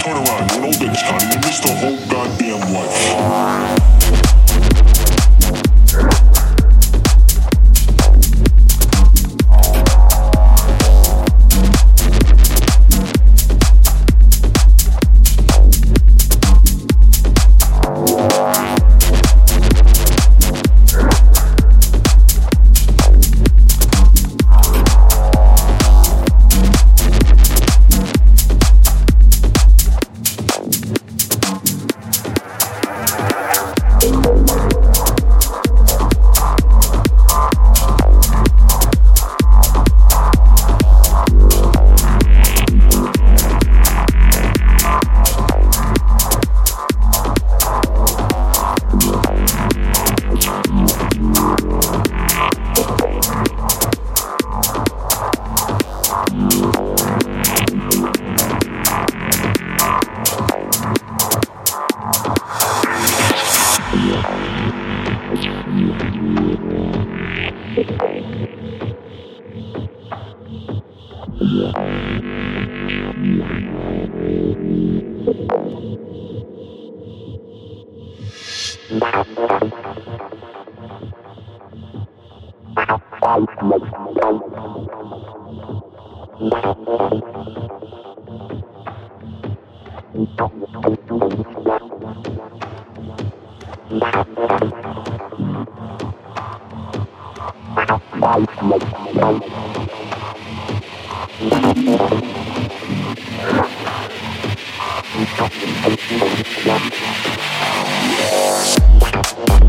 turn around, you know bitch, honey. You missed the whole Thank Bye.